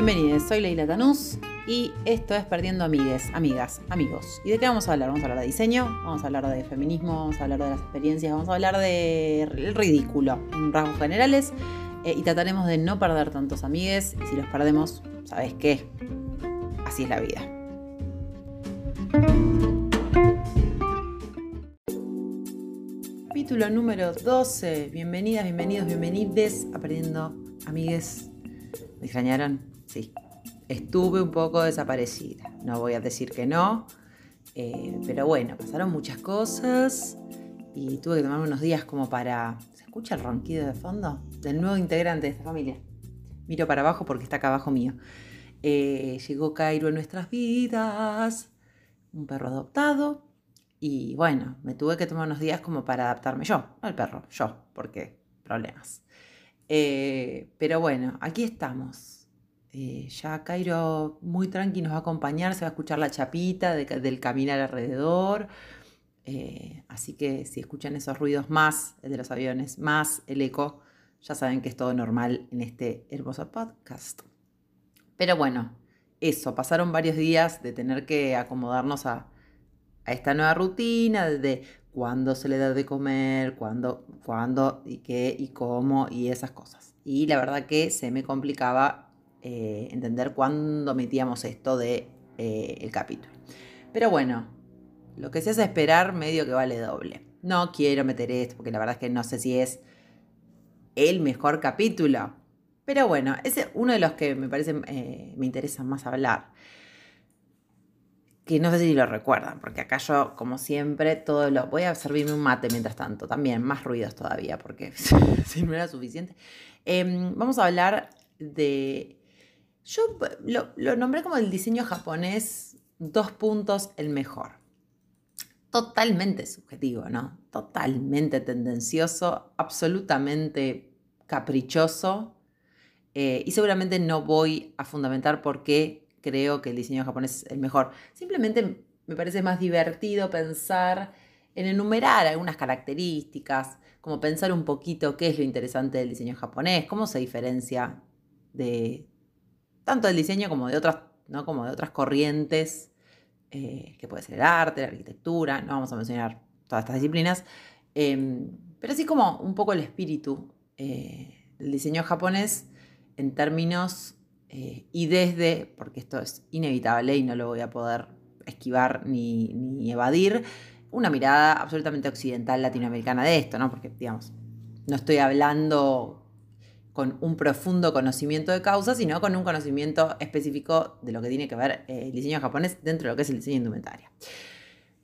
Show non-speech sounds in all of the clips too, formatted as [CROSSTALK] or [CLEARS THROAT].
Bienvenidos, soy Leila Tanús y esto es Perdiendo Amigues, Amigas, Amigos. ¿Y de qué vamos a hablar? Vamos a hablar de diseño, vamos a hablar de feminismo, vamos a hablar de las experiencias, vamos a hablar del ridículo en rasgos generales eh, y trataremos de no perder tantos amigues y si los perdemos, ¿sabes qué? Así es la vida. Capítulo número 12. Bienvenidas, bienvenidos, bienvenides a Perdiendo Amigues. ¿Me extrañaron? Sí. Estuve un poco desaparecida. No voy a decir que no. eh, pero bueno, pasaron muchas cosas y tuve que tomarme unos días como para... ¿Se escucha el ronquido de fondo? Del nuevo integrante de esta familia. Miro para abajo porque está acá abajo mío. Eh, llegó Cairo en nuestras vidas. Un perro adoptado. Y bueno, me tuve que tomar unos días como para adaptarme yo, no el perro, yo, porque problemas. Eh, pero bueno, aquí estamos. Eh, ya Cairo muy tranqui nos va a acompañar, se va a escuchar la chapita de- del caminar alrededor. Eh, así que si escuchan esos ruidos más de los aviones, más el eco, ya saben que es todo normal en este hermoso podcast. Pero bueno, eso, pasaron varios días de tener que acomodarnos a, a esta nueva rutina de cuándo se le da de comer, cuándo, cuándo y qué y cómo y esas cosas. Y la verdad que se me complicaba eh, entender cuándo metíamos esto de eh, capítulo. Pero bueno, lo que se hace esperar medio que vale doble. No quiero meter esto porque la verdad es que no sé si es el mejor capítulo. Pero bueno, es uno de los que me parece eh, me interesa más hablar que no sé si lo recuerdan, porque acá yo, como siempre, todo lo... Voy a servirme un mate mientras tanto, también, más ruidos todavía, porque [LAUGHS] si no era suficiente. Em, vamos a hablar de... Yo lo, nombré como el diseño japonés, dos puntos, el mejor. Totalmente subjetivo, ¿no? Totalmente tendencioso, absolutamente caprichoso. eh, y seguramente no voy a fundamentar por qué creo que el diseño japonés es el mejor. Simplemente me parece más divertido pensar en enumerar algunas características, como pensar un poquito qué es lo interesante del diseño japonés, cómo se diferencia de tanto del diseño como de otras, ¿no? como de otras corrientes, eh, que puede ser el arte, la arquitectura, no vamos a mencionar todas estas disciplinas, eh, pero sí como un poco el espíritu eh, del diseño japonés en términos eh, y desde, porque esto es inevitable y no lo voy a poder esquivar ni, ni evadir, una mirada absolutamente occidental latinoamericana de esto, ¿no? Porque, digamos, no estoy hablando con un profundo conocimiento de causa, sino con un conocimiento específico de lo que tiene que ver eh, el diseño japonés dentro de lo que es el diseño indumentaria.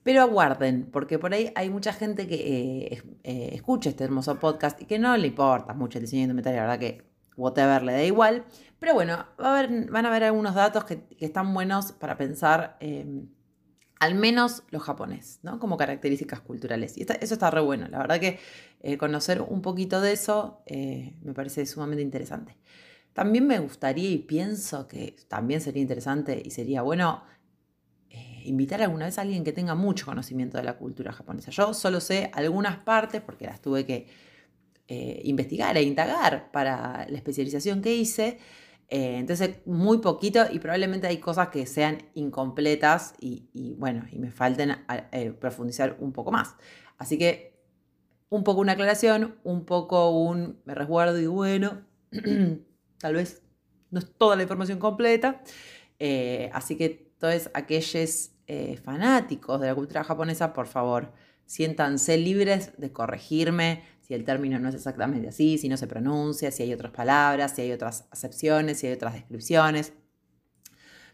Pero aguarden, porque por ahí hay mucha gente que eh, eh, escucha este hermoso podcast y que no le importa mucho el diseño indumentaria, la verdad que whatever le da igual. Pero bueno, van a haber algunos datos que, están buenos para pensar, eh, al menos los japoneses, ¿no? Como características culturales. Y eso está re bueno. La verdad que eh, conocer un poquito de eso eh, me parece sumamente interesante. También me gustaría y pienso que también sería interesante y sería bueno eh, invitar alguna vez a alguien que tenga mucho conocimiento de la cultura japonesa. Yo solo sé algunas partes porque las tuve que investigar e indagar para la especialización que hice. Entonces, muy poquito y probablemente hay cosas que sean incompletas y, bueno, y me falten profundizar un poco más. Así que un poco una aclaración, un poco un me resguardo y bueno, [CLEARS THROAT] tal vez no es toda la información completa. Eh, así que todos aquellos eh, fanáticos de la cultura japonesa, por favor, siéntanse libres de corregirme si el término no es exactamente así, si no se pronuncia, si hay otras palabras, si hay otras acepciones, si hay otras descripciones.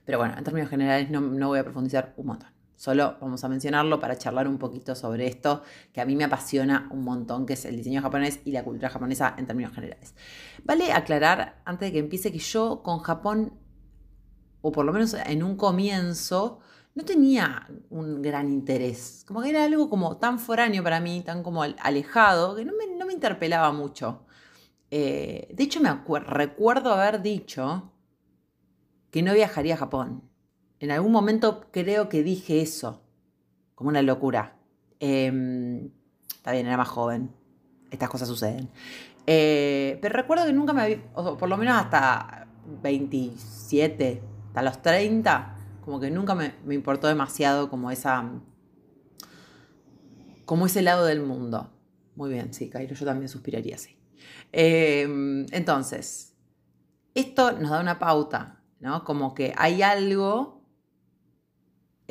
Pero bueno, en términos generales no, no voy a profundizar un montón. Solo vamos a mencionarlo para charlar un poquito sobre esto que a mí me apasiona un montón, que es el diseño japonés y la cultura japonesa en términos generales. Vale aclarar, antes de que empiece, que yo con Japón, o por lo menos en un comienzo, no tenía un gran interés. Como que era algo como tan foráneo para mí, tan como al- alejado, que no me, no me interpelaba mucho. Eh, de hecho, me recuerdo haber dicho que no viajaría a Japón. En algún momento creo que dije eso, como una locura. Eh, está bien, era más joven. Estas cosas suceden. Eh, pero recuerdo que nunca me había, o por lo menos hasta 27 hasta los 30, como que nunca me, importó demasiado como esa, como ese lado del mundo. Muy bien, sí, Cairo, yo también suspiraría así. Em, entonces, esto nos da una pauta, ¿no? Como que hay algo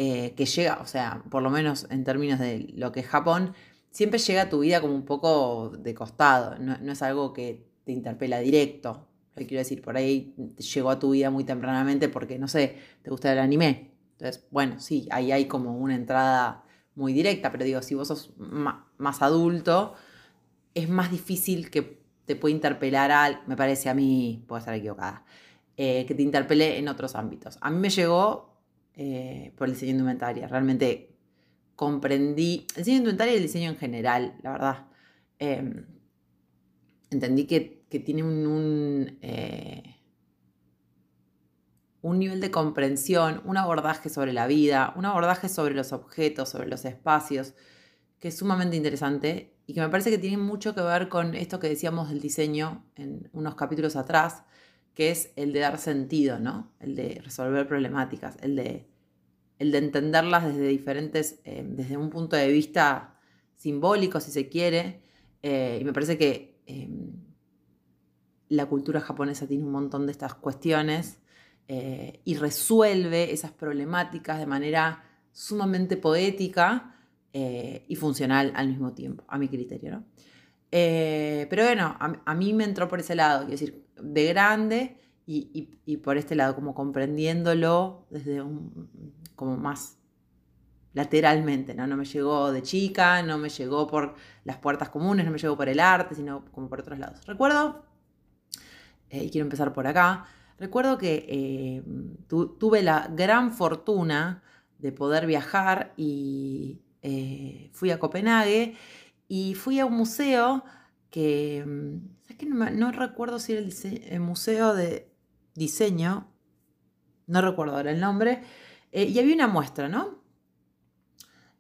eh, que llega, o sea, por lo menos en términos de lo que es Japón, siempre llega a tu vida como un poco de costado, no, es algo que te interpela directo, quiero decir, por ahí llegó a tu vida muy tempranamente porque, no sé, te gusta el anime. Entonces, bueno, sí, ahí hay como una entrada muy directa, pero digo, si vos sos más adulto, es más difícil que te pueda interpelar al, me parece a mí, puedo estar equivocada, eh, que te interpele en otros ámbitos. A mí me llegó eh, por el diseño indumentaria, realmente comprendí el diseño indumentaria y el diseño en general, la verdad. Em, entendí que que tiene un, eh, un, nivel de comprensión, un abordaje sobre la vida, un abordaje sobre los objetos, sobre los espacios, que es sumamente interesante y que me parece que tiene mucho que ver con esto que decíamos del diseño en unos capítulos atrás, que es el de dar sentido, ¿no? El de resolver problemáticas, el de, el de entenderlas desde diferentes, eh, desde un punto de vista simbólico, si se quiere. Eh, y me parece que la cultura japonesa tiene un montón de estas cuestiones eh, y resuelve esas problemáticas de manera sumamente poética eh, y funcional al mismo tiempo, a mi criterio. ¿no? Eh, pero bueno, a, mí me entró por ese lado, quiero decir, de grande y, por este lado, como comprendiéndolo desde un, como más lateralmente, ¿no? No me llegó de chica, no me llegó por las puertas comunes, no me llegó por el arte, sino como por otros lados. Recuerdo eh, y quiero empezar por acá. Recuerdo que eh, tuve la gran fortuna de poder viajar y eh, fui a Copenhague y fui a un museo que, ¿sabes qué? No, recuerdo si era el, museo de diseño, no recuerdo ahora el nombre, y había una muestra, ¿no?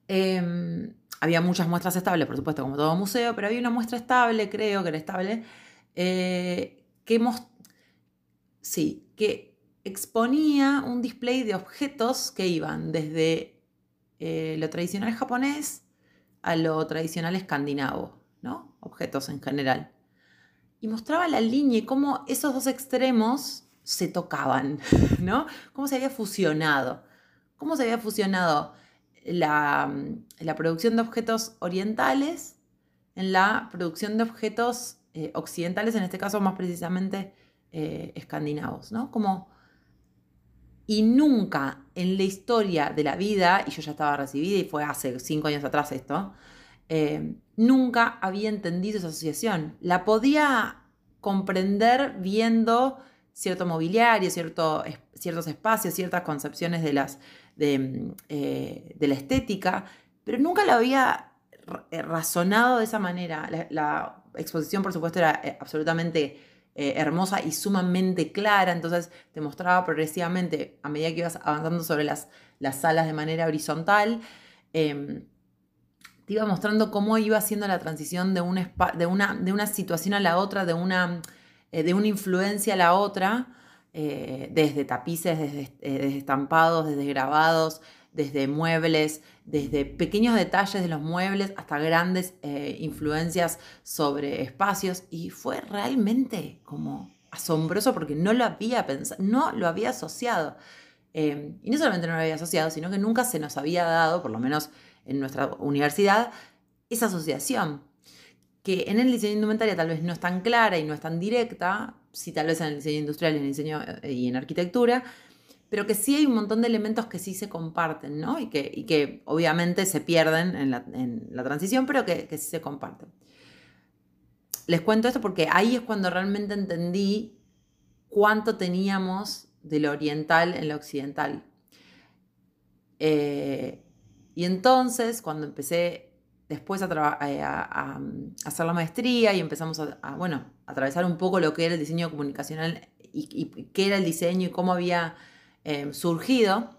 Em, había muchas muestras estables, por supuesto, como todo museo, pero había una muestra estable, creo que era estable, que, sí, que exponía un display de objetos que iban desde eh, lo tradicional japonés a lo tradicional escandinavo, ¿no? Objetos en general. Y mostraba la línea y cómo esos dos extremos se tocaban, [LAUGHS] ¿no? Cómo se había fusionado. Cómo se había fusionado la, la producción de objetos orientales en la producción de objetos eh, occidentales, en este caso más precisamente eh, escandinavos, ¿no? Como, y nunca en la historia de la vida, y yo ya estaba recibida y fue hace cinco años atrás esto, eh, nunca había entendido esa asociación. La podía comprender viendo cierto mobiliario, cierto, ciertos espacios, ciertas concepciones de, las, de, la estética, pero nunca la había razonado de esa manera. la exposición, por supuesto, era eh, absolutamente eh, hermosa y sumamente clara, entonces te mostraba progresivamente, a medida que ibas avanzando sobre las, las salas de manera horizontal, em, te iba mostrando cómo iba haciendo la transición de, un de, una, de una situación a la otra, de una, eh, de una influencia a la otra, desde tapices, desde, desde estampados, desde grabados, desde muebles, desde pequeños detalles de los muebles hasta grandes eh, influencias sobre espacios y fue realmente como asombroso porque no lo había pensado, no lo había asociado. Eh, y no solamente no lo había asociado, sino que nunca se nos había dado, por lo menos en nuestra universidad, esa asociación. Que en el diseño indumentaria tal vez no es tan clara y no es tan directa, si tal vez en el diseño industrial, en el diseño eh, y en arquitectura, pero que sí hay un montón de elementos que sí se comparten, ¿no? Y que, que obviamente se pierden en la, transición, pero que, sí se comparten. Les cuento esto porque ahí es cuando realmente entendí cuánto teníamos de lo oriental en lo occidental. Eh, y entonces, cuando empecé después a, eh, hacer la maestría y empezamos a, bueno, a atravesar un poco lo que era el diseño comunicacional y, qué era el diseño y cómo había Em, surgido,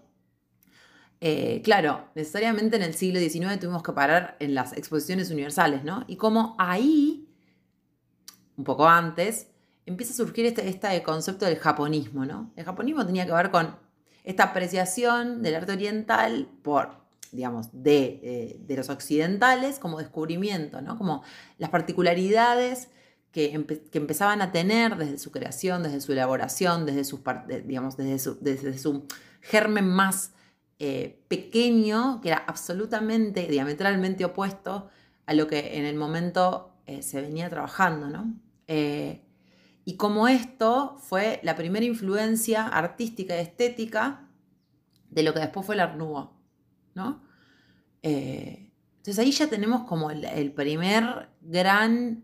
eh, claro, necesariamente en el siglo XIX tuvimos que parar en las exposiciones universales, ¿no? Y como ahí, un poco antes, empieza a surgir este, este concepto del japonismo, ¿no? El japonismo tenía que ver con esta apreciación del arte oriental por, digamos, de, eh, de los occidentales como descubrimiento, ¿no? Como las particularidades que, empezaban a tener desde su creación, desde su elaboración, desde, sus, digamos, desde, su, desde su germen más eh, pequeño, que era absolutamente, diametralmente opuesto a lo que en el momento eh, se venía trabajando, ¿no? Eh, y como esto fue la primera influencia artística y estética de lo que después fue el Art ¿no? entonces ahí ya tenemos como el, primer gran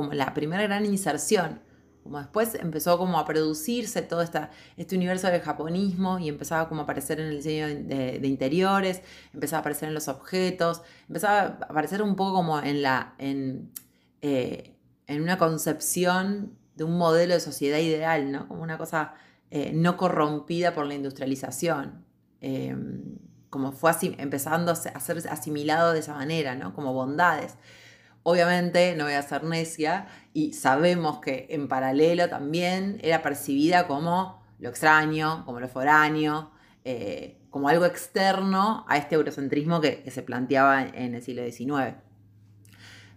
como la primera gran inserción. Como después empezó como a producirse todo esta, este universo del japonismo y empezaba como a aparecer en el diseño de, interiores, empezaba a aparecer en los objetos, empezaba a aparecer un poco como en, la, en, eh, en una concepción de un modelo de sociedad ideal, ¿no? Como una cosa eh, no corrompida por la industrialización. Eh, como fue así, empezando a ser asimilado de esa manera, ¿no? Como bondades. Obviamente no voy a ser necia y sabemos que en paralelo también era percibida como lo extraño, como lo foráneo, eh, como algo externo a este eurocentrismo que, se planteaba en el siglo XIX.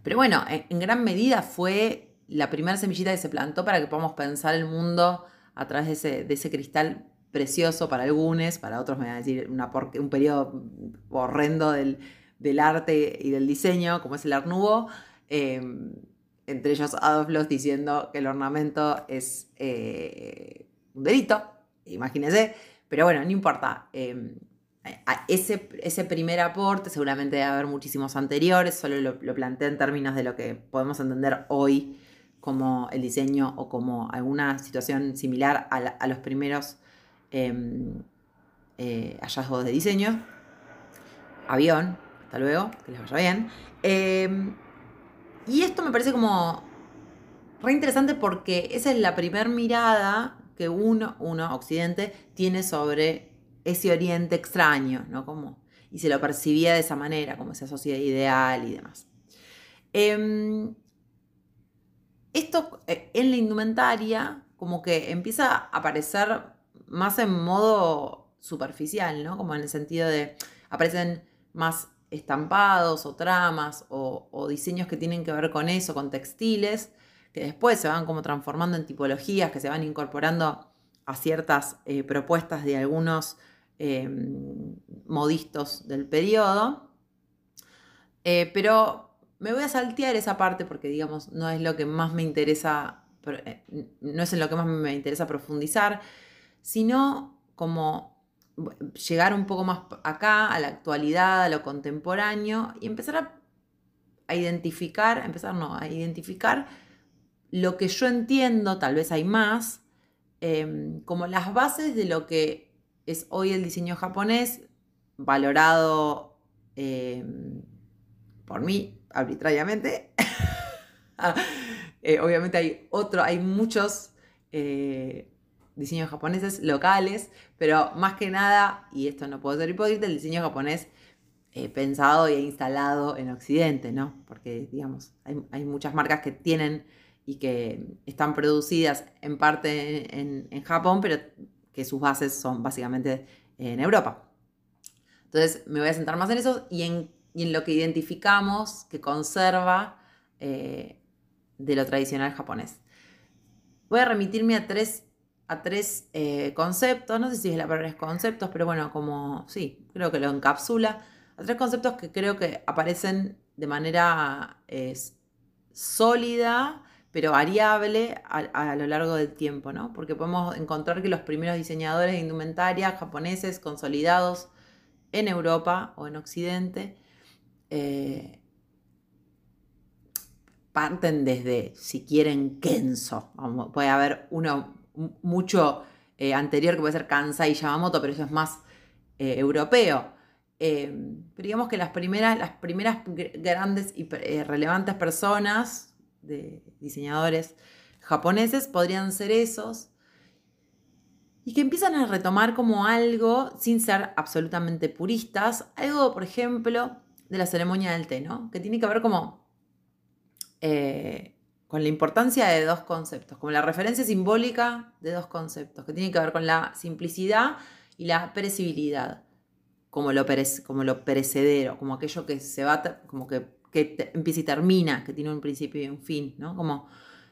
Pero bueno, en, gran medida fue la primera semillita que se plantó para que podamos pensar el mundo a través de ese, cristal precioso para algunos, para otros me van a decir un periodo horrendo del, del arte y del diseño, como es el Art Nouveau, em, entre ellos Adolf Loss diciendo que el ornamento es eh, un delito, imagínense, pero bueno, no importa. Em, ese, ese, primer aporte, seguramente debe haber muchísimos anteriores, solo lo, lo planteé en términos de lo que podemos entender hoy como el diseño o como alguna situación similar a, los primeros em, eh, hallazgos de diseño. Avión, hasta luego, que les vaya bien. Em, y esto me parece como re interesante porque esa es la primera mirada que uno, uno, Occidente, tiene sobre ese Oriente extraño, ¿no? Como, y se lo percibía de esa manera, como esa sociedad ideal y demás. Em, esto eh, en la indumentaria como que empieza a aparecer más en modo superficial, ¿no? Como en el sentido de aparecen más estampados o tramas o, diseños que tienen que ver con eso, con textiles, que después se van como transformando en tipologías, que se van incorporando a ciertas eh, propuestas de algunos em, modistos del periodo. Eh, pero me voy a saltear esa parte porque, digamos, no es lo que más me interesa, eh, no es en lo que más me interesa profundizar, sino como llegar un poco más acá, a la actualidad, a lo contemporáneo, y empezar a, identificar, empezar no, a identificar lo que yo entiendo, tal vez hay más, em, como las bases de lo que es hoy el diseño japonés, valorado em, por mí arbitrariamente. [LAUGHS] Eh, obviamente hay otro, hay muchos eh, diseños japoneses locales, pero más que nada, y esto no puedo ser hipócrita, el diseño japonés eh, pensado y instalado en Occidente, ¿no? Porque, digamos, hay, muchas marcas que tienen y que están producidas en parte en, Japón, pero que sus bases son básicamente en Europa. Entonces, me voy a centrar más en eso y en, lo que identificamos que conserva eh, de lo tradicional japonés. Voy a remitirme a tres a tres eh, conceptos, no sé si es la palabra conceptos, pero bueno, como sí, creo que lo encapsula, a tres conceptos que creo que aparecen de manera sólida, pero variable a, lo largo del tiempo, ¿no? Porque podemos encontrar que los primeros diseñadores de indumentaria japoneses consolidados en Europa o en Occidente eh, parten desde, si quieren, Kenzo. puede haber uno mucho eh, anterior que puede ser Kansai y Yamamoto, pero eso es más eh, europeo. Eh, pero digamos que las primeras, las primeras grandes y relevantes personas, de diseñadores japoneses, podrían ser esos. Y que empiezan a retomar como algo, sin ser absolutamente puristas, algo, por ejemplo, de la ceremonia del té, ¿no? Que tiene que ver como con la importancia de dos conceptos, como la referencia simbólica de dos conceptos, que tienen que ver con la simplicidad y la perecibilidad, como lo, perecedero, como aquello que se va, como que, empieza y termina, que tiene un principio y un fin, ¿no? Como,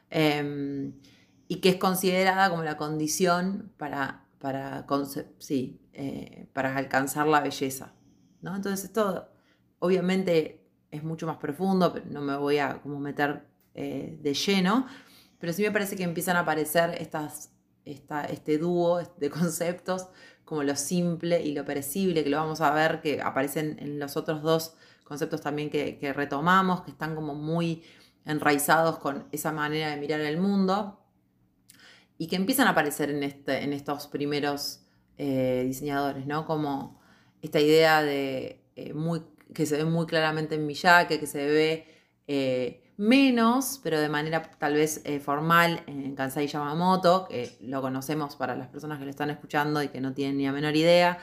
em, y que es considerada como la condición para, para, eh, alcanzar la belleza, ¿no? Entonces esto obviamente es mucho más profundo, pero no me voy a como meter eh, de lleno, pero sí me parece que empiezan a aparecer estas, este dúo de conceptos como lo simple y lo perecible, que lo vamos a ver, que aparecen en los otros dos conceptos también que, retomamos, que están como muy enraizados con esa manera de mirar el mundo y que empiezan a aparecer en, este, en estos primeros eh, diseñadores, ¿no? Como esta idea de eh, muy, que se ve muy claramente en Miyake, que se ve menos, pero de manera tal vez eh, formal en Kansai Yamamoto, que lo conocemos para las personas que lo están escuchando y que no tienen ni la menor idea,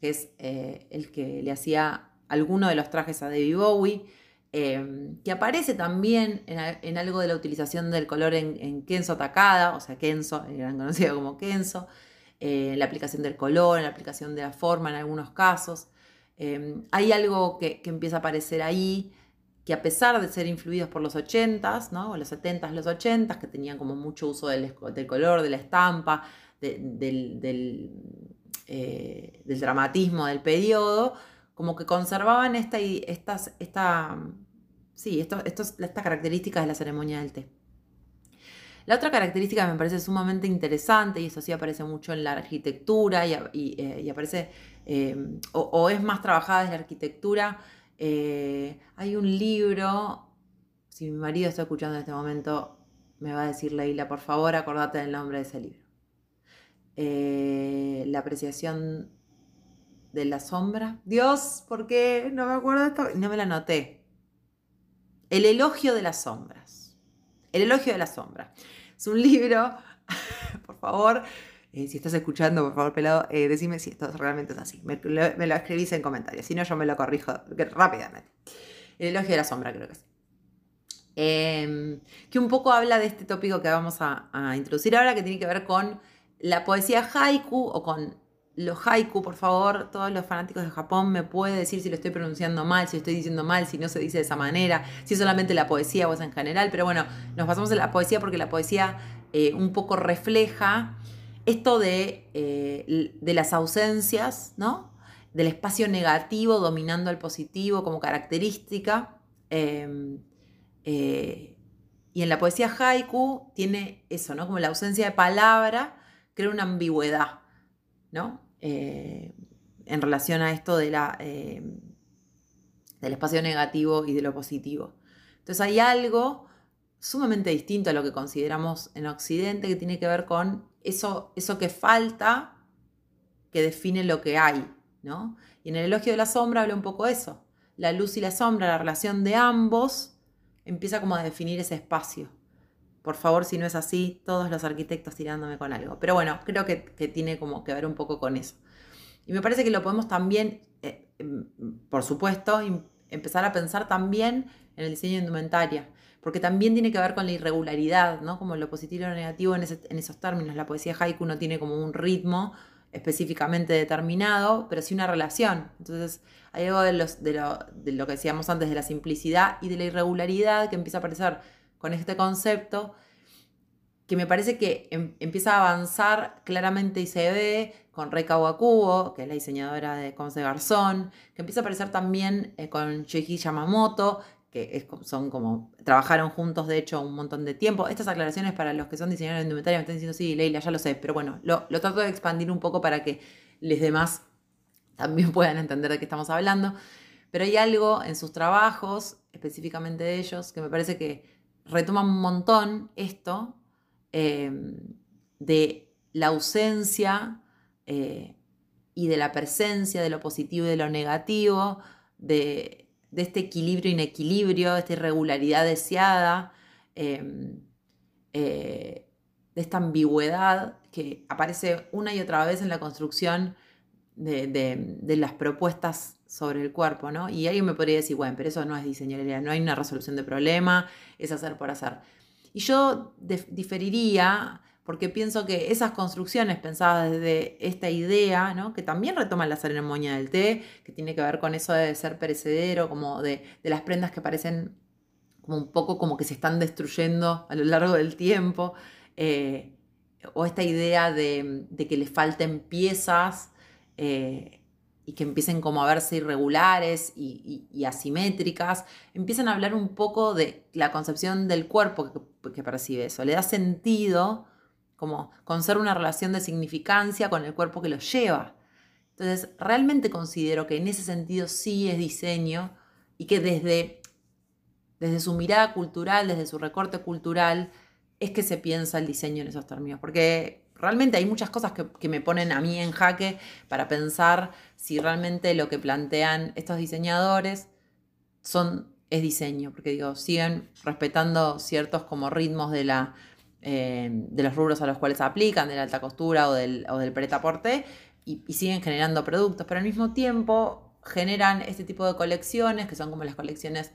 que es eh, el que le hacía alguno de los trajes a David Bowie, em, que aparece también en, algo de la utilización del color en, Kenzo Takada, o sea, Kenzo, el gran conocido como Kenzo, eh, la aplicación del color, la aplicación de la forma en algunos casos. Em, hay algo que empieza a aparecer ahí que a pesar de ser influidos por los 80s, ¿no? los 70s, los 80s, que tenían como mucho uso del, color, de la estampa, del, eh, del, dramatismo del periodo, como que conservaban esta, estas, esta, sí, esto, estas características de la ceremonia del té. La otra característica que me parece sumamente interesante, y eso sí aparece mucho en la arquitectura y, eh, aparece, eh, o, o, es más trabajada desde la arquitectura, eh, hay un libro, si mi marido está escuchando en este momento, me va a decir Leila, por favor, acordate del nombre de ese libro. Eh, la apreciación de la sombra. Dios, ¿por qué? No me acuerdo esto. No me la anoté. El elogio de las sombras. El elogio de la sombra. Es un libro, [LAUGHS] por favor, eh, si estás escuchando, por favor, pelado, eh, decime si esto realmente es así. Me, lo escribís en comentarios. Si no, yo me lo corrijo rápidamente. El elogio de la sombra, creo que sí. Em, que un poco habla de este tópico que vamos a, introducir ahora, que tiene que ver con la poesía haiku o con los haiku, por favor, todos los fanáticos de Japón me pueden decir si lo estoy pronunciando mal, si lo estoy diciendo mal, si no se dice de esa manera, si es solamente la poesía o es en general, pero bueno, nos basamos en la poesía porque la poesía eh, un poco refleja esto eh, de, las ausencias, ¿no? Del espacio negativo dominando al positivo como característica. Em, eh, y en la poesía haiku tiene eso, ¿no? Como la ausencia de palabra crea una ambigüedad, ¿no? Eh, en relación a esto de la, del espacio negativo y de lo positivo. Entonces hay algo sumamente distinto a lo que consideramos en Occidente que tiene que ver con eso, eso que falta que define lo que hay, ¿no? Y en el elogio de la sombra habla un poco eso. La luz y la sombra, la relación de ambos, empieza como a definir ese espacio. Por favor, si no es así, todos los arquitectos tirándome con algo. Pero bueno, creo que, tiene como que ver un poco con eso. Y me parece que lo podemos también, eh, em, por supuesto, empezar a pensar también en el diseño de indumentaria porque también tiene que ver con la irregularidad, ¿no? Como lo positivo y lo negativo en, esos términos. La poesía haiku no tiene como un ritmo específicamente determinado, pero sí una relación. Entonces, hay algo de, lo, que decíamos antes, de la simplicidad y de la irregularidad que empieza a aparecer con este concepto, que me parece que em, empieza a avanzar claramente y se ve con Rei Kawakubo, que es la diseñadora de Conce Garzón, que empieza a aparecer también eh, con Shoichi Yamamoto, que son como, trabajaron juntos de hecho un montón de tiempo. Estas aclaraciones para los que son diseñadores de indumentaria me están diciendo, sí, Leila, ya lo sé, pero bueno, lo, trato de expandir un poco para que los demás también [LAUGHS] puedan entender de qué estamos hablando. Pero hay algo en sus trabajos, específicamente de ellos, que me parece que retoma un montón esto em, de la ausencia eh, y de la presencia de lo positivo y de lo negativo, de de este equilibrio inequilibrio, de esta irregularidad deseada, em, eh, de esta ambigüedad que aparece una y otra vez en la construcción de, las propuestas sobre el cuerpo, ¿no? Y alguien me podría decir, bueno, pero eso no es diseño, no hay una resolución de problema, es hacer por hacer. Y yo diferiría porque pienso que esas construcciones pensadas desde esta idea, ¿no? que también retoma la ceremonia del té, que tiene que ver con eso de ser perecedero, como de, las prendas que parecen como un poco como que se están destruyendo a lo largo del tiempo, eh, o esta idea de, que le falten piezas eh, y que empiecen como a verse irregulares y, asimétricas, empiezan a hablar un poco de la concepción del cuerpo que, que percibe eso, le da sentido como conserva una relación de significancia con el cuerpo que lo lleva. Entonces, realmente considero que en ese sentido sí es diseño y que desde, desde su mirada cultural, desde su recorte cultural, es que se piensa el diseño en esos términos. Porque realmente hay muchas cosas que, que me ponen a mí en jaque para pensar si realmente lo que plantean estos diseñadores son, es diseño. Porque digo, siguen respetando ciertos como ritmos de la eh, de los rubros a los cuales aplican, de la alta costura o del, o del pretaporte, y, siguen generando productos, pero al mismo tiempo generan este tipo de colecciones, que son como las colecciones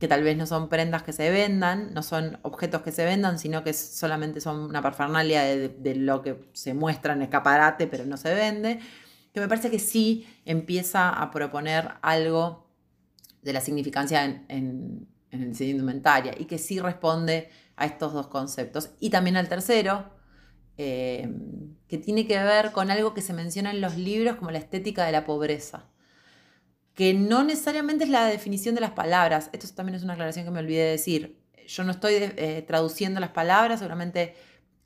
que tal vez no son prendas que se vendan, no son objetos que se vendan, sino que solamente son una parfernalia de, lo que se muestra en escaparate, pero no se vende, que me parece que sí empieza a proponer algo de la significancia en, en, en el diseño indumentaria y que sí responde a estos dos conceptos. Y también al tercero, eh, que tiene que ver con algo que se menciona en los libros como la estética de la pobreza, que no necesariamente es la definición de las palabras. Esto también es una aclaración que me olvidé de decir. Yo no estoy eh, traduciendo las palabras, seguramente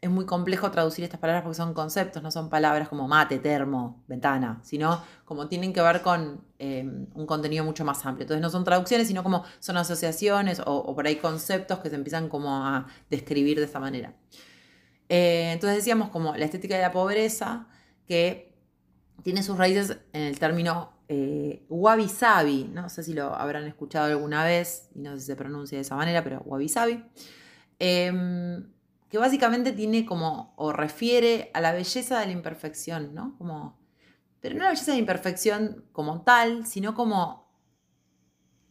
es muy complejo traducir estas palabras porque son conceptos, no son palabras como mate, termo, ventana, sino como tienen que ver con em, un contenido mucho más amplio. Entonces no son traducciones, sino como son asociaciones o, por ahí conceptos que se empiezan como a describir de esta manera. Eh, entonces decíamos como la estética de la pobreza, que tiene sus raíces en el término eh, wabi no sé si lo habrán escuchado alguna vez, y no sé si se pronuncia de esa manera, pero wabi sabi. Em, que básicamente tiene como, o refiere a la belleza de la imperfección, ¿no? Como, pero no la belleza de la imperfección como tal, sino como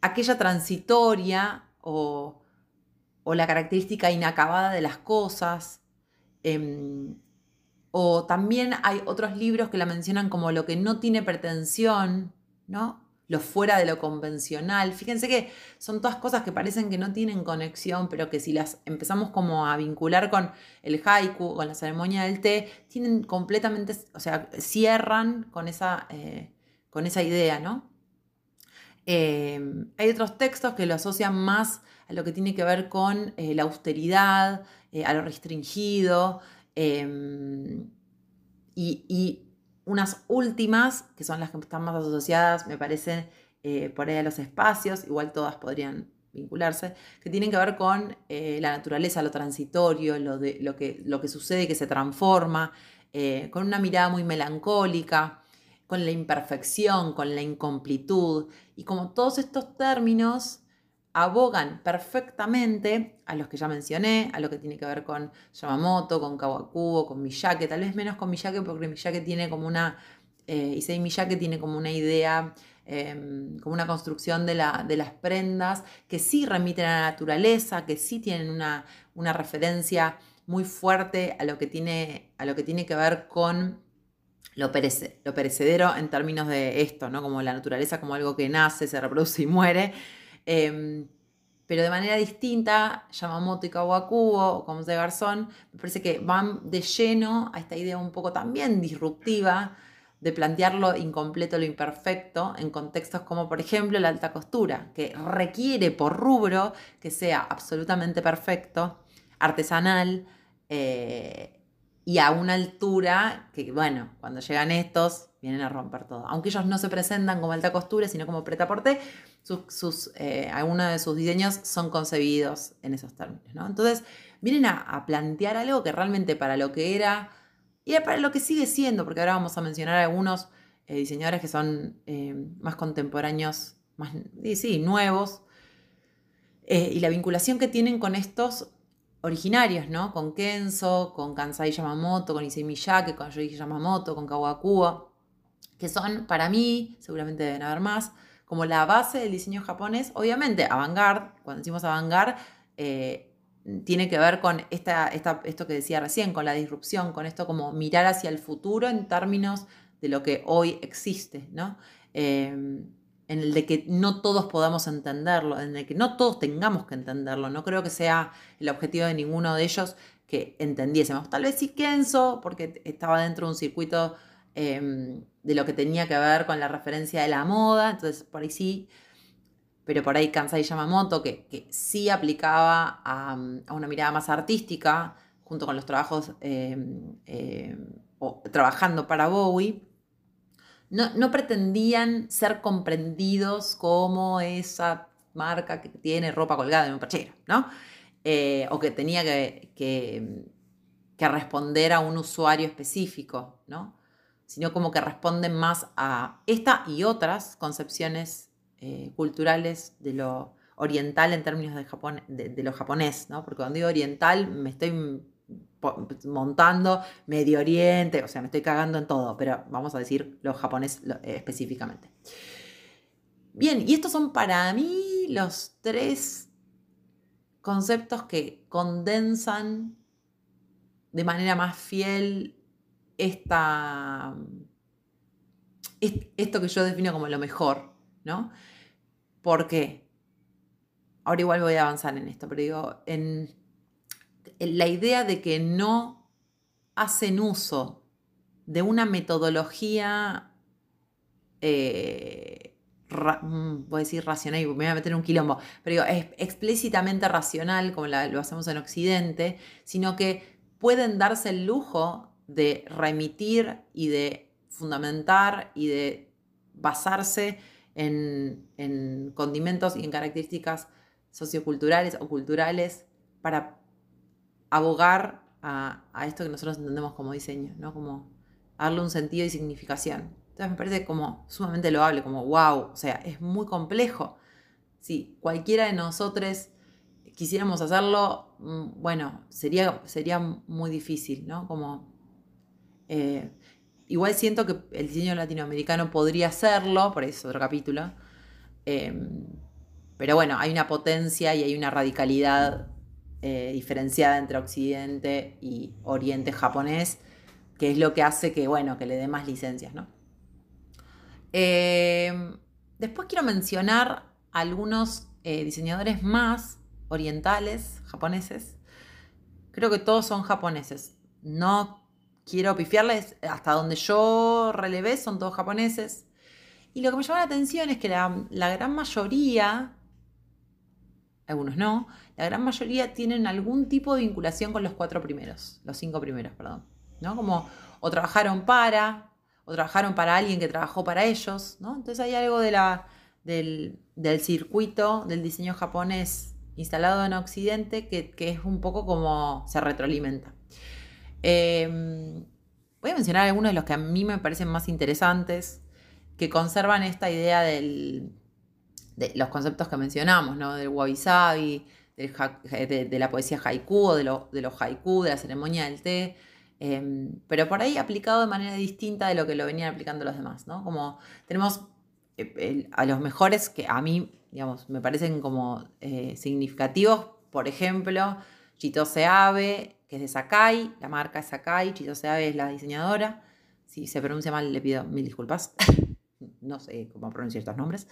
aquella transitoria o, o la característica inacabada de las cosas. Em, o también hay otros libros que la mencionan como lo que no tiene pretensión, ¿no? Lo fuera de lo convencional. Fíjense que son todas cosas que parecen que no tienen conexión, pero que si las empezamos como a vincular con el haiku, con la ceremonia del té, tienen completamente, o sea, cierran con esa, eh, con esa idea, ¿no? Eh, hay otros textos que lo asocian más a lo que tiene que ver con eh, la austeridad, a lo restringido, y unas últimas, que son las que están más asociadas, me parece, eh, por ahí a los espacios, igual todas podrían vincularse, que tienen que ver con eh, la naturaleza, lo transitorio, lo, de, lo, que, lo que sucede, que se transforma, eh, con una mirada muy melancólica, con la imperfección, con la incomplitud, y como todos estos términos abogan perfectamente a los que ya mencioné, a lo que tiene que ver con Yamamoto, con Kawakubo, con Miyake, tal vez menos con Miyake porque Miyake tiene como una, eh, Issei Miyake tiene como una idea, em, como una construcción de, la, de, las prendas que sí remiten a la naturaleza, que sí tienen una, una referencia muy fuerte a lo que tiene, a lo que, tiene que ver con lo, lo perecedero en términos de esto, ¿no? como la naturaleza como algo que nace, se reproduce y muere. Em, pero de manera distinta, Yamamoto y Kawakubo, como de Garzón, me parece que van de lleno a esta idea un poco también disruptiva de plantear lo incompleto, lo imperfecto, en contextos como por ejemplo la alta costura, que requiere por rubro que sea absolutamente perfecto, artesanal eh, y a una altura que, bueno, cuando llegan estos, vienen a romper todo. Aunque ellos no se presentan como alta costura, sino como preta porte, sus, eh, algunos de sus diseños son concebidos en esos términos. Entonces, vienen a, plantear algo que realmente para lo que era y para lo que sigue siendo, porque ahora vamos a mencionar algunos eh, diseñadores que son eh, más contemporáneos, más, sí, nuevos, y la vinculación que tienen con estos originarios, ¿no? Con Kenzo, con Kansai Yamamoto, con Issei Miyake, con Yoichi Yamamoto, con Kawakubo que son para mí, seguramente deben haber más, como la base del diseño japonés. Obviamente, avant cuando decimos avant eh, tiene que ver con esta, esto que decía recién, con la disrupción, con esto como mirar hacia el futuro en términos de lo que hoy existe, ¿no? Em, en el de que no todos podamos entenderlo, en el que no todos tengamos que entenderlo. No creo que sea el objetivo de ninguno de ellos que entendiésemos. Tal vez sí Kenzo, porque estaba dentro de un circuito em, de lo que tenía que ver con la referencia de la moda, entonces por ahí sí, pero por ahí Kansai Yamamoto, que, sí aplicaba a, una mirada más artística, junto con los trabajos, em, em, o, trabajando para Bowie, no, pretendían ser comprendidos como esa marca que tiene ropa colgada en un perchero, ¿no? Eh, o que tenía que, que, responder a un usuario específico, ¿no? Sino como que responden más a esta y otras concepciones eh, culturales de lo oriental en términos de, Japón, de, lo japonés, ¿no? Porque cuando digo oriental me estoy montando Medio Oriente, o sea, me estoy cagando en todo, pero vamos a decir los japonés eh, específicamente. Bien, y estos son para mí los tres conceptos que condensan de manera más fiel esta, esto que yo defino como lo mejor, ¿no? ¿Por qué? Ahora igual voy a avanzar en esto, pero digo, en la idea de que no hacen uso de una metodología, eh, mm, voy a decir racional, me voy a meter un quilombo, pero digo, es explícitamente racional como lo hacemos en Occidente, sino que pueden darse el lujo de remitir y de fundamentar y de basarse en condimentos y en características socioculturales o culturales para abogar a, esto que nosotros entendemos como diseño, ¿no? Como darle un sentido y significación. Entonces me parece como sumamente loable, como wow, o sea, es muy complejo. Si cualquiera de nosotros quisiéramos hacerlo, mm, bueno, sería, sería muy difícil, ¿no? Como, eh, igual siento que el diseño latinoamericano podría hacerlo, por eso otro capítulo, em, pero bueno, hay una potencia y hay una radicalidad eh, diferenciada entre Occidente y Oriente japonés, que es lo que hace que, bueno, que le dé más licencias, ¿no? Eh, después quiero mencionar algunos eh, diseñadores más orientales, japoneses. Creo que todos son japoneses. No quiero pifiarles, hasta donde yo relevé son todos japoneses. Y lo que me llama la atención es que la, la gran mayoría, algunos no, la gran mayoría tienen algún tipo de vinculación con los cuatro primeros, los cinco primeros, perdón. ¿no? Como o trabajaron para, o trabajaron para alguien que trabajó para ellos, ¿no? Entonces hay algo de la, del, circuito del diseño japonés instalado en Occidente que, es un poco como se retroalimenta. Em, voy a mencionar algunos de los que a mí me parecen más interesantes, que conservan esta idea del, de los conceptos que mencionamos, ¿no? Del wabi-sabi, de, la poesía haiku o de, lo, de los haiku, de la ceremonia del té, em, pero por ahí aplicado de manera distinta de lo que lo venían aplicando los demás, ¿no? Como tenemos eh, a los mejores que a mí, digamos, me parecen como eh, significativos, por ejemplo, Chitose Abe, que es de Sakai, la marca es Sakai, Chitose Abe es la diseñadora, si se pronuncia mal le pido mil disculpas, [LAUGHS] no sé cómo pronunciar estos nombres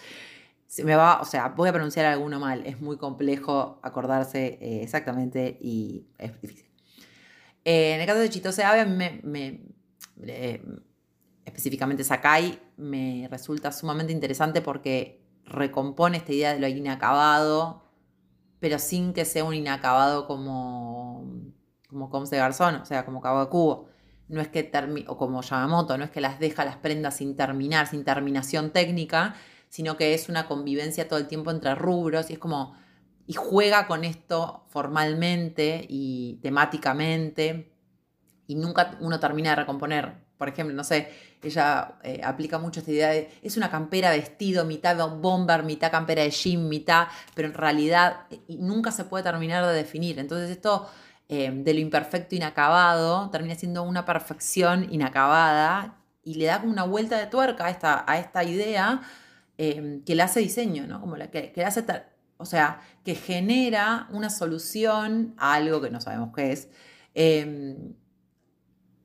se me va, o sea, voy a pronunciar alguno mal, es muy complejo acordarse eh, exactamente y es difícil. Eh, en el caso de Chitose Ave, me, específicamente Sakai, me resulta sumamente interesante porque recompone esta idea de lo inacabado, pero sin que sea un inacabado como, como Combs de Garzón, o sea, como Cabo de Cubo. No es que o como Yamamoto, no es que las deja las prendas sin terminar, sin terminación técnica, sino que es una convivencia todo el tiempo entre rubros y es como, y juega con esto formalmente y temáticamente y nunca uno termina de recomponer. Por ejemplo, no sé, ella eh, aplica mucho esta idea de, es una campera vestido, mitad bomber, mitad campera de jean, mitad, pero en realidad nunca se puede terminar de definir. Entonces esto eh, de lo imperfecto inacabado termina siendo una perfección inacabada y le da como una vuelta de tuerca esta, a esta idea Em, que le hace diseño, ¿no? Como la que, le hace o sea, que genera una solución a algo que no sabemos qué es, em,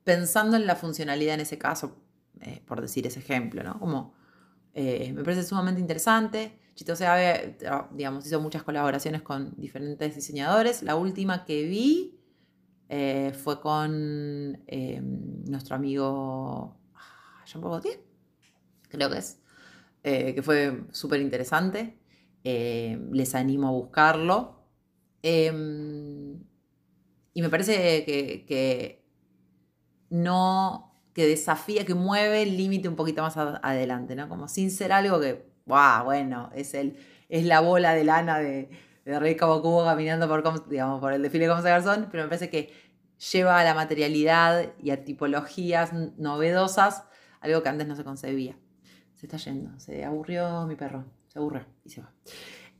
pensando en la funcionalidad en ese caso, eh, por decir ese ejemplo, ¿no? Como eh, me parece sumamente interesante. Chito Seave, digamos, hizo muchas colaboraciones con diferentes diseñadores. La última que vi eh, fue con em, nuestro amigo ah, Jean-Paul Gaultier, creo que es, que fue súper interesante. Eh, les animo a buscarlo. Em, y me parece que, no, que desafía, que mueve el límite un poquito más adelante, ¿no? Como sin ser algo que, bueno, es, el, es la bola de lana de, Rey Cabo caminando por, digamos, por el desfile de Comce Garzón, pero me parece que lleva a la materialidad y a tipologías novedosas, algo que antes no se concebía. Se está yendo, se aburrió mi perro se aburre y se va.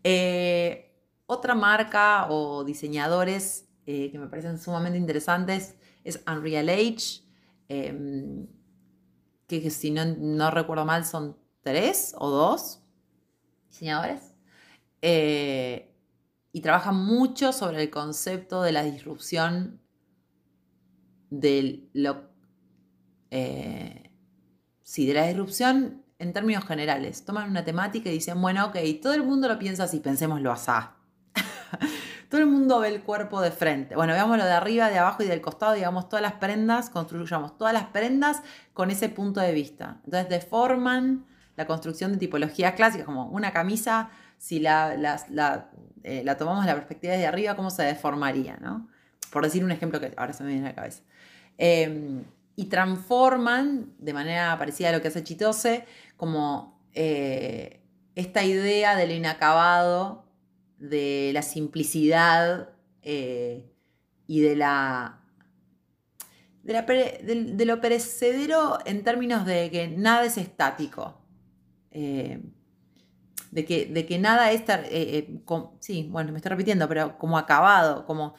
Eh, otra marca o diseñadores eh, que me parecen sumamente interesantes es Unreal Age, em, que, si no, recuerdo mal son tres o dos diseñadores. Eh, y trabajan mucho sobre el concepto de la disrupción de lo... sí, de la disrupción en términos generales. Toman una temática y dicen, bueno, ok, todo el mundo lo piensa así, pensémoslo asá. [LAUGHS] todo el mundo ve el cuerpo de frente. Bueno, veámoslo de arriba, de abajo y del costado, digamos, todas las prendas, construyamos todas las prendas con ese punto de vista. Entonces deforman la construcción de tipologías clásicas, como una camisa, si la, la, eh, la tomamos la perspectiva desde arriba, ¿cómo se deformaría? ¿no? Por decir un ejemplo que ahora se me viene a la cabeza. Em, y transforman, de manera parecida a lo que hace Chitose, como eh, esta idea del inacabado, de la simplicidad eh, y de la, de, lo perecedero en términos de que nada es estático. Eh, de que, de que, nada es, sí, bueno, me estoy repitiendo, pero como acabado, como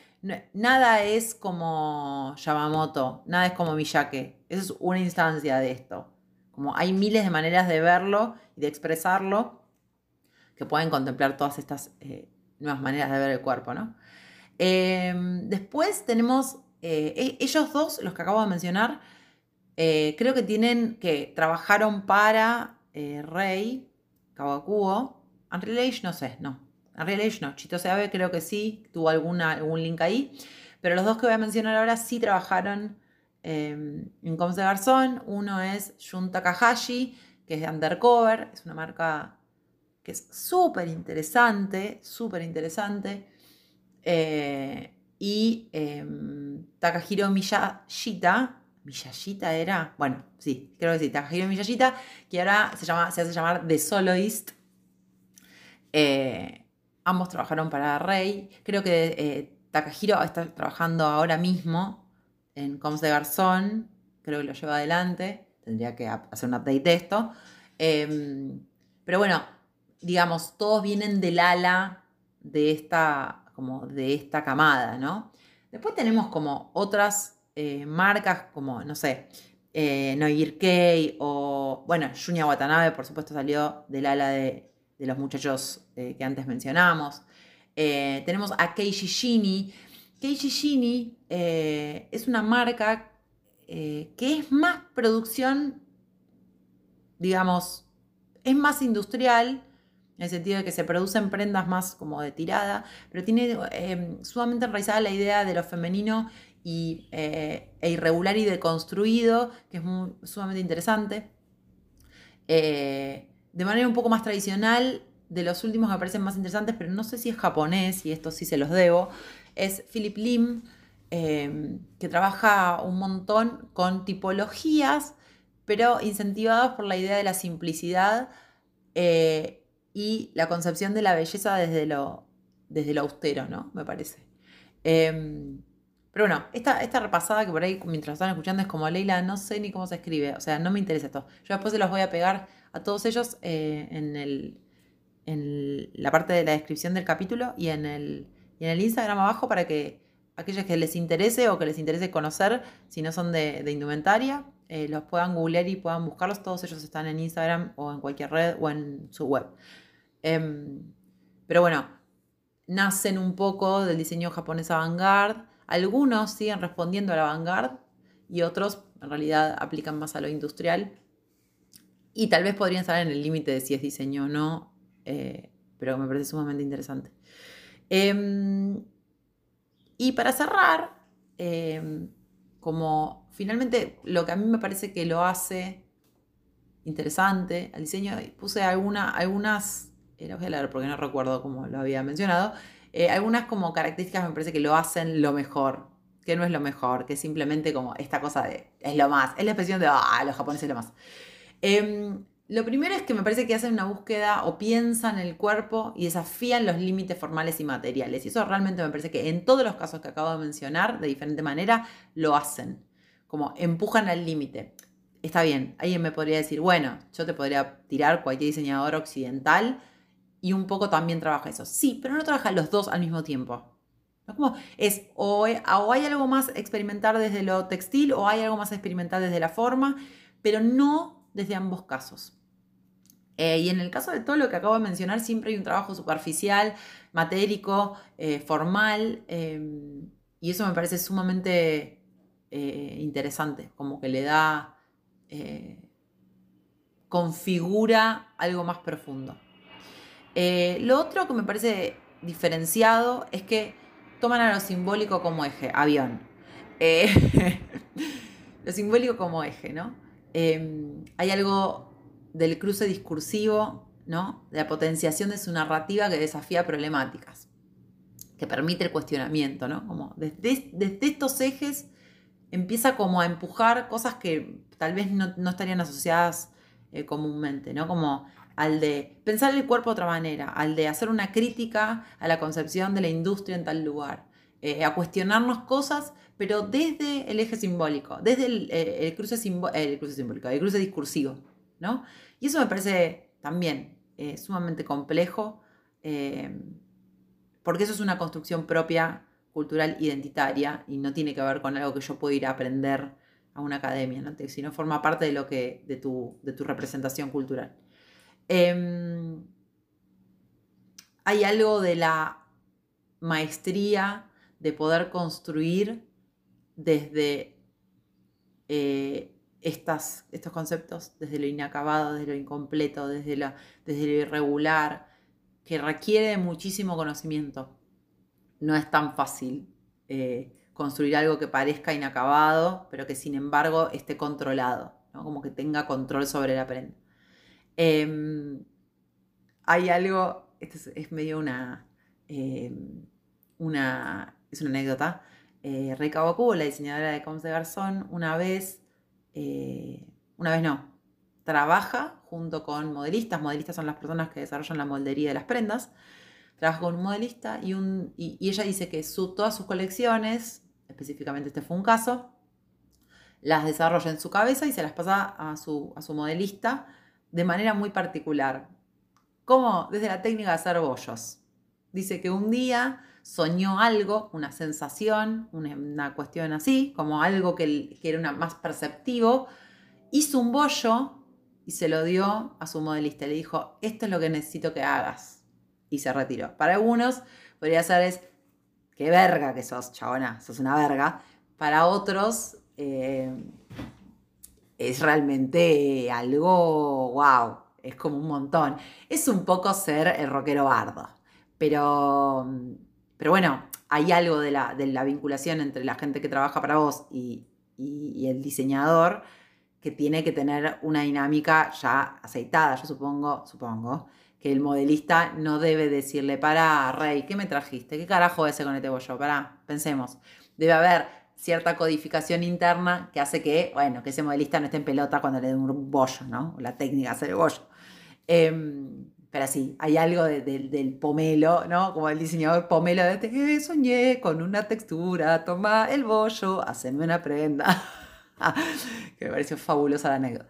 nada es como Yamamoto, nada es como Miyake. Esa es una instancia de esto. Como hay miles de maneras de verlo y de expresarlo que pueden contemplar todas estas eh, nuevas maneras de ver el cuerpo, ¿no? Em, después tenemos eh, e-, ellos dos, los que acabo de mencionar, eh, creo que tienen que trabajaron para Rey, Kawakuo, Unreal Age, no sé, no. Age no, Chito Seabe creo que sí, tuvo alguna, algún link ahí, pero los dos que voy a mencionar ahora sí trabajaron Em, en Coms de Garzón. Uno es Jun Takahashi, que es de Undercover, es una marca que es súper interesante, súper interesante. Eh, y em, Takahiro Miyashita, Miyashita era, bueno, sí, creo que sí, Takahiro Miyashita, que ahora se, llama, se hace llamar The Soloist. Eh, ambos trabajaron para Rey. Creo que eh, Takahiro está trabajando ahora mismo en Coms de Garzón, creo que lo lleva adelante, tendría que hacer un update de esto. Em, pero bueno, digamos, todos vienen del ala de esta, como de esta camada, ¿no? Después tenemos como otras eh, marcas como, no sé, eh, Noir Kei o, bueno, Junya Watanabe, por supuesto, salió del ala de, los muchachos eh, que antes mencionamos. tenemos a Keishi Shini, Keishi Shini eh, es una marca eh, que es más producción, digamos, es más industrial, en el sentido de que se producen prendas más como de tirada, pero tiene eh, sumamente enraizada la idea de lo femenino y, e irregular y deconstruido, que es sumamente interesante. De manera un poco más tradicional, de los últimos me parecen más interesantes, pero no sé si es japonés, y esto sí se los debo, es Philip Lim, em, que trabaja un montón con tipologías, pero incentivados por la idea de la simplicidad eh, y la concepción de la belleza desde lo, desde lo austero, ¿no? Me parece. Em, pero bueno, esta, esta repasada que por ahí mientras están escuchando es como Leila, no sé ni cómo se escribe, o sea, no me interesa esto. Yo después se los voy a pegar a todos ellos eh, en, el, en la parte de la descripción del capítulo y en el, y en el Instagram abajo para que aquellos que les interese o que les interese conocer, si no son de, indumentaria, eh, los puedan googlear y puedan buscarlos. Todos ellos están en Instagram o en cualquier red o en su web. Em, pero bueno, nacen un poco del diseño japonés avant-garde. Algunos siguen respondiendo a la avant-garde y otros en realidad aplican más a lo industrial. Y tal vez podrían estar en el límite de si es diseño o no, eh, pero me parece sumamente interesante. Em, y para cerrar, em, como finalmente lo que a mí me parece que lo hace interesante al diseño, puse alguna, algunas, eh, voy a leer porque no recuerdo cómo lo había mencionado, eh, algunas como características me parece que lo hacen lo mejor, que no es lo mejor, que simplemente como esta cosa de es lo más, es la expresión de, ah, los japoneses es lo más. Em, lo primero es que me parece que hacen una búsqueda o piensan el cuerpo y desafían los límites formales y materiales. Y eso realmente me parece que en todos los casos que acabo de mencionar, de diferente manera, lo hacen. Como empujan al límite. Está bien, alguien me podría decir, bueno, yo te podría tirar cualquier diseñador occidental y un poco también trabaja eso. Sí, pero no trabaja los dos al mismo tiempo. Es o, o hay algo más experimentar desde lo textil o hay algo más experimental desde la forma, pero no desde ambos casos. Eh, y en el caso de todo lo que acabo de mencionar, siempre hay un trabajo superficial, matérico, eh, formal, em, y eso me parece sumamente eh, interesante, como que le da, configura algo más profundo. lo otro que me parece diferenciado es que toman a lo simbólico como eje, avión. [LAUGHS] lo simbólico como eje, ¿no? Em, hay algo del cruce discursivo, ¿no? de la potenciación de su narrativa que desafía problemáticas, que permite el cuestionamiento, ¿no? Como desde, estos ejes empieza como a empujar cosas que tal vez no, estarían asociadas eh, comúnmente, ¿no? Como al de pensar el cuerpo de otra manera, al de hacer una crítica a la concepción de la industria en tal lugar, eh, a cuestionarnos cosas, pero desde el eje simbólico, desde el, eh, cruce, el cruce simbólico, el cruce discursivo, ¿no? Y eso me parece también eh, sumamente complejo, eh, porque eso es una construcción propia, cultural, identitaria, y no tiene que ver con algo que yo puedo ir a aprender a una academia, ¿no? sino forma parte de, lo que, de, tu, de tu representación cultural. Em, hay algo de la maestría de poder construir desde eh, estas, estos conceptos desde lo inacabado, desde lo incompleto, desde, la, desde lo irregular, que requiere muchísimo conocimiento. No es tan fácil eh, construir algo que parezca inacabado, pero que sin embargo esté controlado, como que tenga control sobre la prenda. Em, hay algo, esto es, medio una, em, una, es una anécdota. Eh, Rey la diseñadora de Coms de Garzón, una vez eh, una vez no, trabaja junto con modelistas, modelistas son las personas que desarrollan la moldería de las prendas, trabaja con un modelista y, un, y, ella dice que todas sus colecciones, específicamente este fue un caso, las desarrolla en su cabeza y se las pasa a su, a su modelista de manera muy particular. Como desde la técnica de hacer bollos. Dice que un día soñó algo, una sensación, una, cuestión así, como algo que, era una, más perceptivo, hizo un bollo y se lo dio a su modelista. Le dijo, esto es lo que necesito que hagas. Y se retiró. Para algunos podría ser es, qué verga que sos, chabona, sos una verga. Para otros eh, es realmente algo, wow, es como un montón. Es un poco ser el rockero bardo. Pero pero bueno, hay algo de la, vinculación entre la gente que trabaja para vos y, el diseñador que tiene que tener una dinámica ya aceitada. Yo supongo, supongo que el modelista no debe decirle, para, Rey, ¿qué me trajiste? ¿Qué carajo ese con este bollo? Para, pensemos. Debe haber cierta codificación interna que hace que, bueno, que ese modelista no esté en pelota cuando le den un bollo, ¿no? La técnica de hacer el bollo. Em, pero sí, hay algo del pomelo, ¿no? Como el diseñador pomelo de este, soñé con una textura, toma el bollo, haceme una prenda. [LAUGHS] que me pareció fabulosa la anécdota.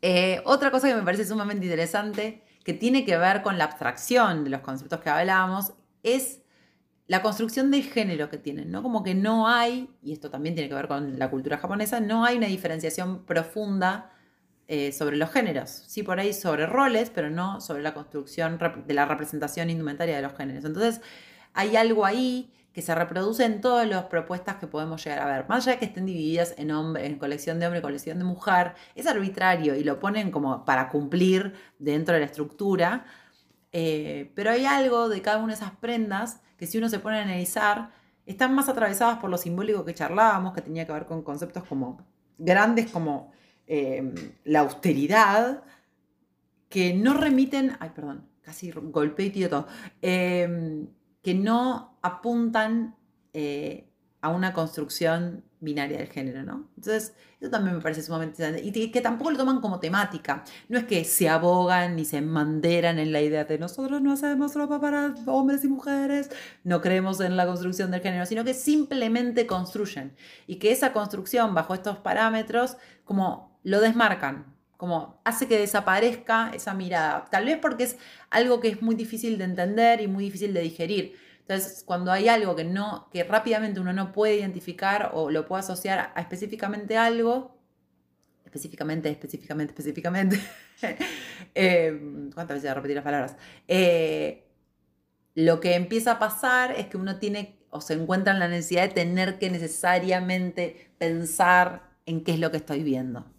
Eh, otra cosa que me parece sumamente interesante, que tiene que ver con la abstracción de los conceptos que hablábamos, es la construcción del género que tienen, ¿no? Como que no hay, y esto también tiene que ver con la cultura japonesa, no hay una diferenciación profunda eh, sobre los géneros, sí por ahí sobre roles, pero no sobre la construcción de la representación indumentaria de los géneros. Entonces, hay algo ahí que se reproduce en todas las propuestas que podemos llegar a ver. Más allá de que estén divididas en, hombre, en colección de hombre colección de mujer, es arbitrario y lo ponen como para cumplir dentro de la estructura. Eh, pero hay algo de cada una de esas prendas que si uno se pone a analizar, están más atravesadas por lo simbólico que charlábamos, que tenía que ver con conceptos como grandes como eh, la austeridad, que no remiten, ay, perdón, casi golpeé y tiro todo, eh, que no apuntan eh, a una construcción binaria del género, ¿no? Entonces, eso también me parece sumamente interesante. Y que tampoco lo toman como temática. No es que se abogan ni se manderan en la idea de nosotros no hacemos ropa para hombres y mujeres, no creemos en la construcción del género, sino que simplemente construyen. Y que esa construcción bajo estos parámetros, como lo desmarcan, como hace que desaparezca esa mirada. Tal vez porque es algo que es muy difícil de entender y muy difícil de digerir. Entonces, cuando hay algo que no, que rápidamente uno no puede identificar o lo puede asociar a específicamente algo, específicamente, específicamente, específicamente, [LAUGHS] eh, ¿cuántas veces voy a repetir las palabras? Eh, lo que empieza a pasar es que uno tiene o se encuentra en la necesidad de tener que necesariamente pensar en qué es lo que estoy viendo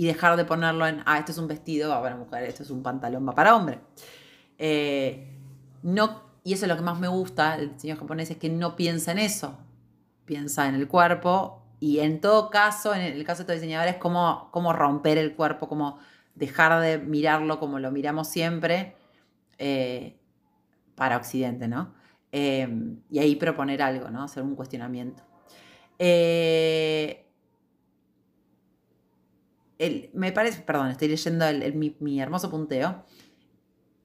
y dejar de ponerlo en, ah, esto es un vestido, va para mujer, esto es un pantalón, va para hombre. Eh, no, y eso es lo que más me gusta del diseño japonés, es que no piensa en eso, piensa en el cuerpo y en todo caso, en el caso de estos diseñadores, cómo, cómo romper el cuerpo, cómo dejar de mirarlo como lo miramos siempre eh, para Occidente, ¿no? Eh, y ahí proponer algo, ¿no? Hacer un cuestionamiento. Me parece, perdón, estoy leyendo mi, hermoso punteo.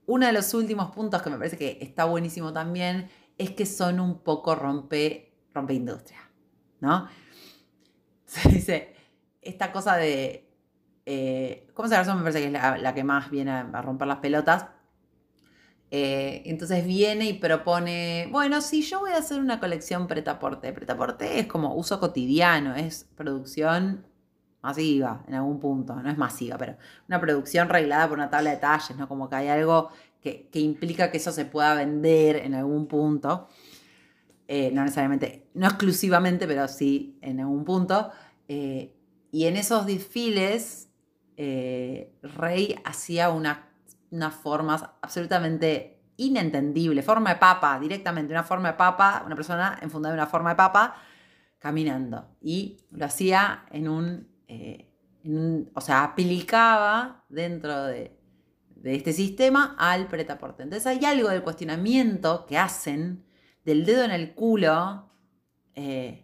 Uno de los últimos puntos que me parece que está buenísimo también es que son un poco rompe, rompe industria, ¿no? [LAUGHS] Se dice, esta cosa de... Eh, ¿Cómo se llama? Me parece que es la, que más viene a, romper las pelotas. Eh, entonces viene y propone, bueno, si yo voy a hacer una colección pretaporte. Pretaporte es como uso cotidiano, es producción masiva en algún punto, no es masiva, pero una producción reglada por una tabla de talles, ¿no? Como que hay algo que, implica que eso se pueda vender en algún punto. Eh, no necesariamente, no exclusivamente, pero sí en algún punto. Eh, y en esos desfiles, eh, Rey hacía una, unas formas absolutamente inentendible, forma de papa, directamente, una forma de papa, una persona enfundada en una forma de papa, caminando. Y lo hacía en un eh, o sea, aplicaba dentro de, este sistema al pretaporte. Entonces hay algo del cuestionamiento que hacen del dedo en el culo eh,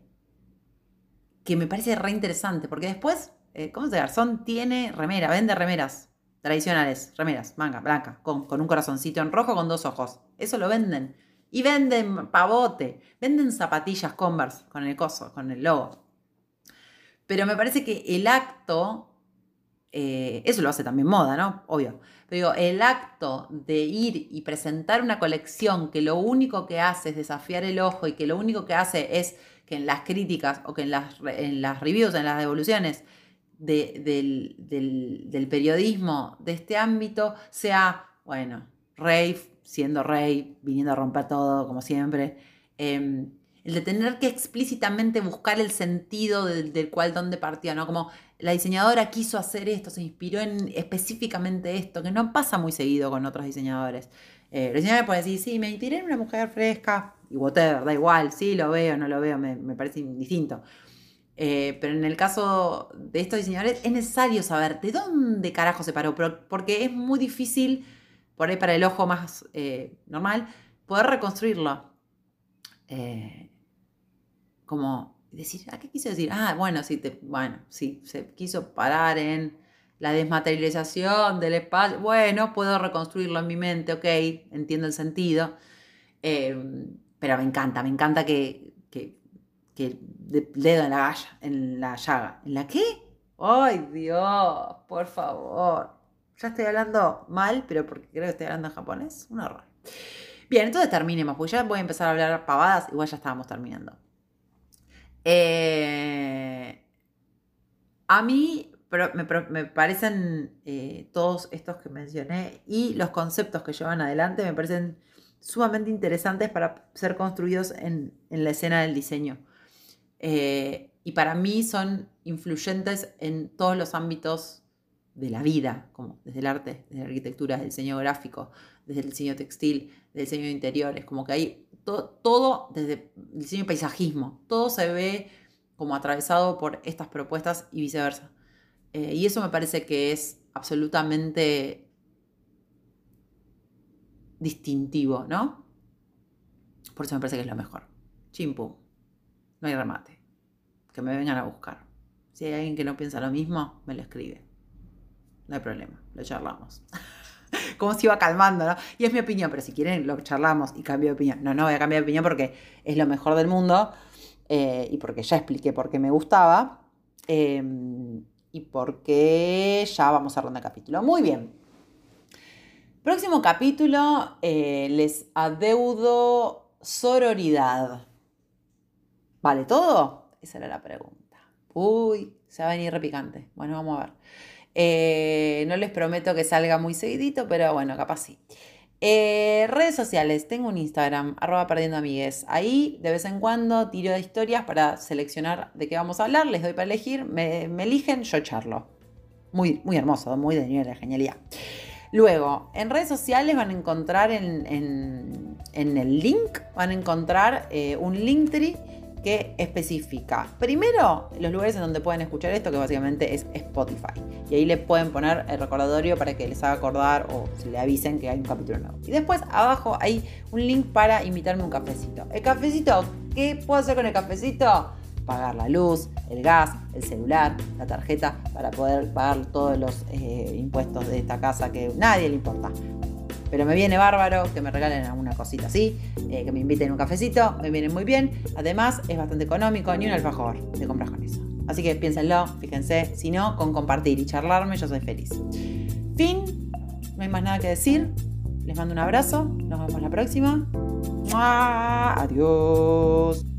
que me parece re interesante, porque después, eh, ¿cómo se? Garzón tiene remera, vende remeras tradicionales, remeras, manga, blanca, con, con un corazoncito en rojo con dos ojos. Eso lo venden. Y venden pavote, venden zapatillas Converse con el coso, con el logo. Pero me parece que el acto, eh, eso lo hace también moda, ¿no? Obvio. Pero el acto de ir y presentar una colección que lo único que hace es desafiar el ojo y que lo único que hace es que en las críticas o que en las, en las reviews, en las devoluciones del, del, periodismo de este ámbito sea, bueno, Rey siendo Rey, viniendo a romper todo como siempre. Em, el de tener que explícitamente buscar el sentido del, cual dónde partía, ¿no? Como la diseñadora quiso hacer esto, se inspiró en específicamente esto, que no pasa muy seguido con otros diseñadores. Eh, los diseñadores pueden decir, sí, me inspiré en una mujer fresca, y whatever, da igual, sí, lo veo, no lo veo, me, parece distinto. Eh, pero en el caso de estos diseñadores es necesario saber de dónde carajo se paró, porque es muy difícil, por ahí para el ojo más eh, normal, poder reconstruirlo. Eh, como decir, ¿a qué quiso decir? Ah, bueno, sí, te, bueno, sí, se quiso parar en la desmaterialización del espacio. Bueno, puedo reconstruirlo en mi mente, ok, entiendo el sentido. Em, pero me encanta, me encanta que, que, que dedo en la, en la llaga. ¿En la qué? ¡Ay, Dios! Por favor. Ya estoy hablando mal, pero porque creo que estoy hablando en japonés. Un horror. Bien, entonces terminemos, porque ya voy a empezar a hablar pavadas, igual ya estábamos terminando. Eh, a mí, pero me, parecen eh, todos estos que mencioné y los conceptos que llevan adelante me parecen sumamente interesantes para ser construidos en, la escena del diseño. Eh, y para mí son influyentes en todos los ámbitos de la vida, como desde el arte, desde la arquitectura, desde el diseño gráfico, desde el diseño textil, desde el diseño de interiores, como que hay todo desde el diseño paisajismo, todo se ve como atravesado por estas propuestas y viceversa. Eh, y eso me parece que es absolutamente distintivo, ¿no? Por eso me parece que es lo mejor. Chimpum. No hay remate. Que me vengan a buscar. Si hay alguien que no piensa lo mismo, me lo escribe. No hay problema, lo charlamos. [LAUGHS] [LAUGHS] Como se iba calmando, ¿no? Y es mi opinión, pero si quieren lo charlamos y cambio de opinión. No, no voy a cambiar de opinión porque es lo mejor del mundo eh, y porque ya expliqué por qué me gustaba. Eh, y porque ya vamos a ronda capítulo. Muy bien. Próximo capítulo, eh, les adeudo sororidad. ¿Vale todo? Esa era la pregunta. Uy, se va a venir repicante. Bueno, vamos a ver. Eh, no les prometo que salga muy seguidito, pero bueno, capaz sí. Eh, redes sociales, tengo un Instagram, arroba perdiendo amigues. Ahí de vez en cuando tiro de historias para seleccionar de qué vamos a hablar, les doy para elegir, me, eligen, yo charlo. Muy, muy hermoso, muy de nivel de genialidad. Luego, en redes sociales van a encontrar en, el link, van a encontrar eh, un Linktree que especifica, primero, los lugares en donde pueden escuchar esto, que básicamente es Spotify. Y ahí le pueden poner el recordatorio para que les haga acordar o se le avisen que hay un capítulo nuevo. Y después abajo hay un link para invitarme un cafecito. El cafecito, ¿qué puedo hacer con el cafecito? Pagar la luz, el gas, el celular, la tarjeta, para poder pagar todos los eh, impuestos de esta casa que nadie le importa. Pero me viene bárbaro que me regalen alguna cosita así, eh, que me inviten un cafecito, me viene muy bien. Además, es bastante económico, ni un alfajor te compras con eso. Así que piénsenlo, fíjense, si no, con compartir y charlarme, yo soy feliz. Fin, no hay más nada que decir. Les mando un abrazo, nos vemos la próxima. Adiós.